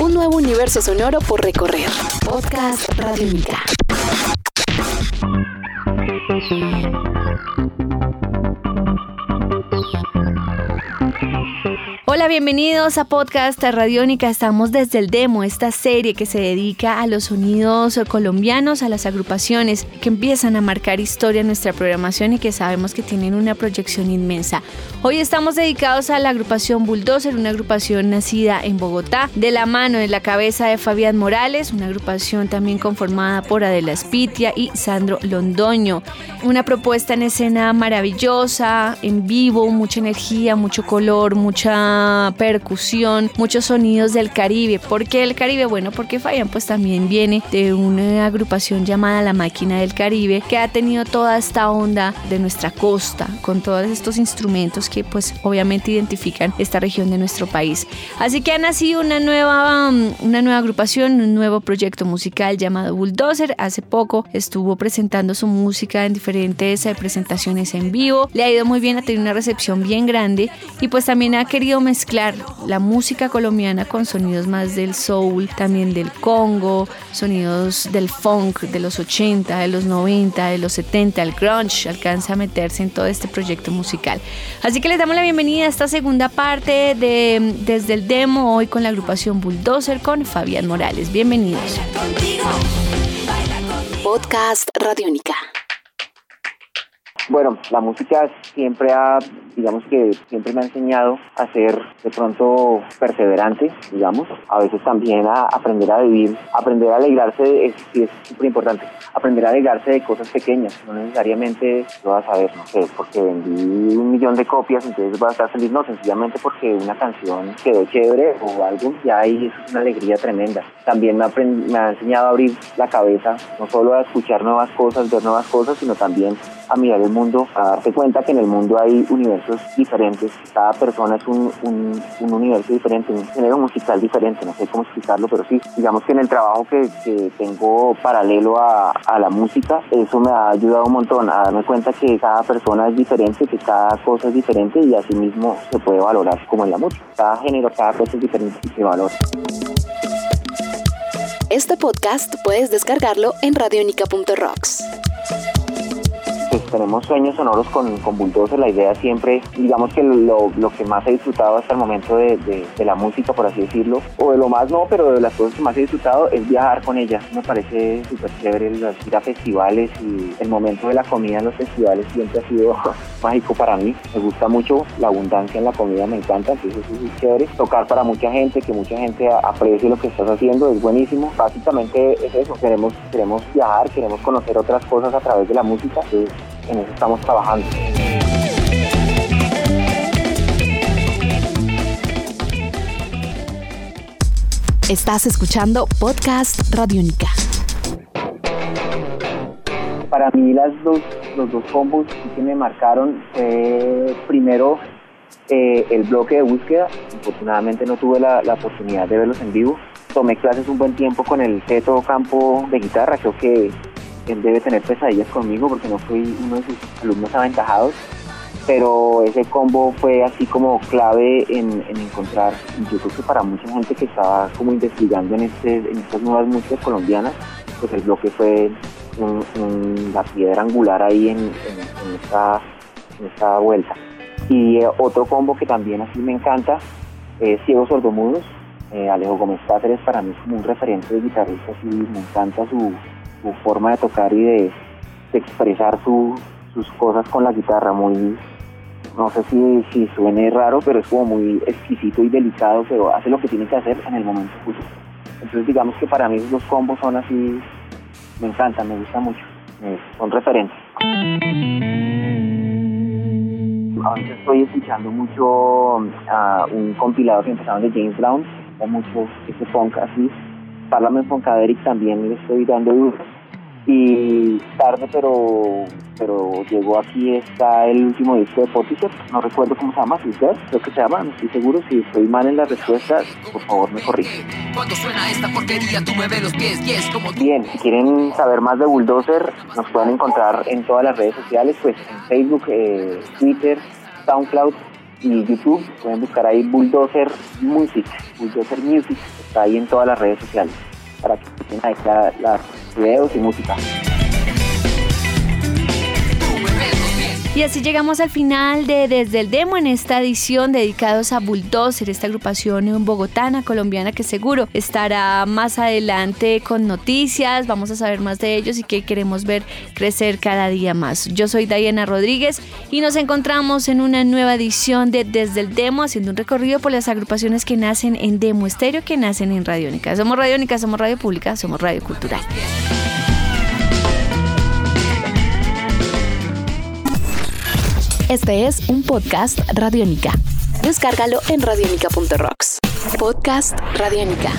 Un nuevo universo sonoro por recorrer. Podcast Radiónica. Hola, bienvenidos a Podcast Radiónica. Estamos desde el demo, esta serie que se dedica a los sonidos colombianos, a las agrupaciones que empiezan a marcar historia en nuestra programación y que sabemos que tienen una proyección inmensa. Hoy estamos dedicados a la agrupación Bulldozer, una agrupación nacida en Bogotá, de la mano de la cabeza de Fabián Morales, una agrupación también conformada por Adela Spitia y Sandro Londoño. Una propuesta en escena maravillosa, en vivo, mucha energía, mucho color, mucha percusión, muchos sonidos del Caribe. ¿Por qué el Caribe? Bueno, porque Fabián pues también viene de una agrupación llamada La Máquina del Caribe que ha tenido toda esta onda de nuestra costa con todos estos instrumentos que pues obviamente identifican esta región de nuestro país. Así que ha nacido una nueva, um, una nueva agrupación, un nuevo proyecto musical llamado Bulldozer. Hace poco estuvo presentando su música en diferentes eh, presentaciones en vivo. Le ha ido muy bien, ha tenido una recepción bien grande y pues también ha querido mezclar la música colombiana con sonidos más del soul, también del Congo, sonidos del funk de los 80, de los 90, de los 70, el grunge, alcanza a meterse en todo este proyecto musical. Así que les damos la bienvenida a esta segunda parte de Desde el Demo, hoy con la agrupación Bulldozer con Fabián Morales. Bienvenidos. Podcast Radiónica. Bueno, la música siempre ha, digamos que siempre me ha enseñado a ser de pronto perseverante, digamos, a veces también a aprender a vivir, aprender a alegrarse es es súper importante, aprender a alegrarse de cosas pequeñas, no necesariamente lo vas a ver, no sé, porque vendí un millón de copias, entonces vas a estar feliz, no, sencillamente porque una canción quedó chévere o algo, ya ahí es una alegría tremenda. También me, me ha enseñado a abrir la cabeza, no solo a escuchar nuevas cosas, ver nuevas cosas, sino también a mirar el mundo, a darse cuenta que en el mundo hay universos diferentes, cada persona es un, un, un universo diferente, un género musical diferente, no sé cómo explicarlo, pero sí, digamos que en el trabajo que, que tengo paralelo a, a, la música, eso me ha ayudado un montón a darme cuenta que cada persona es diferente, que cada cosa es diferente y así mismo se puede valorar como en la música, cada género, cada cosa es diferente y se valora. Este podcast puedes descargarlo en radionica.rocks tenemos sueños sonoros con, con Bulldozer. La idea siempre, digamos que lo, lo, que más he disfrutado hasta el momento de, de, la música, por así decirlo, o de lo más no, pero de las cosas que más he disfrutado es viajar con ella. Me parece súper chévere ir a festivales y el momento de la comida en los festivales siempre ha sido mágico para mí. Me gusta mucho la abundancia en la comida, me encanta, entonces es chévere. Tocar para mucha gente, que mucha gente aprecie lo que estás haciendo, es buenísimo. Básicamente es eso, queremos, queremos viajar, queremos conocer otras cosas a través de la música. En eso estamos trabajando. Estás escuchando Podcast Radiónica. Para mí las dos, los dos combos que me marcaron fue primero eh, el bloque de búsqueda. Afortunadamente no tuve la, la, oportunidad de verlos en vivo. Tomé clases un buen tiempo con el Ceto Campo de guitarra. Creo que él debe tener pesadillas conmigo porque no fui uno de sus alumnos aventajados, pero ese combo fue así como clave en, en encontrar, yo creo que para mucha gente que estaba como investigando en, este, estas nuevas músicas colombianas, pues el bloque fue la piedra angular ahí en, en esta, esta, vuelta. Y eh, otro combo que también así me encanta es Ciegos Sordomudos. Eh, Alejo Gómez Cáceres para mí es como un referente de guitarrista, así me encanta su, su forma de tocar y de, expresar su, sus cosas con la guitarra, muy, no sé si, si suene raro, pero es como muy exquisito y delicado, pero hace lo que tiene que hacer en el momento justo. Entonces digamos que para mí los combos son así, me encantan, me gusta mucho, son referentes. Ahorita estoy escuchando mucho a uh, un compilado que empezaron de James Brown, o mucho ese funk así, Parlament Funkadelic también le estoy dando duro. Y tarde, pero pero llegó aquí está el último disco de Portishead, no recuerdo cómo se llama, si creo que se llama, no estoy seguro, si estoy mal en la respuesta, por favor me corrige. Bien, si quieren saber más de Bulldozer, nos pueden encontrar en todas las redes sociales, pues en Facebook, eh, Twitter, SoundCloud, y YouTube, pueden buscar ahí Bulldozer Music, Bulldozer Music, está ahí en todas las redes sociales, para que estén ahí los videos y música. Y así llegamos al final de Desde el Demo en esta edición dedicados a Bulldozer, esta agrupación bogotana, colombiana que seguro estará más adelante con noticias, vamos a saber más de ellos y que queremos ver crecer cada día más. Yo soy Diana Rodríguez y nos encontramos en una nueva edición de Desde el Demo haciendo un recorrido por las agrupaciones que nacen en Demo Estéreo, que nacen en Radiónica. Somos Radiónica, somos Radio Pública, somos Radio Cultural. Este es un podcast Radiónica. Descárgalo en radiónica.rocks. Podcast Radiónica.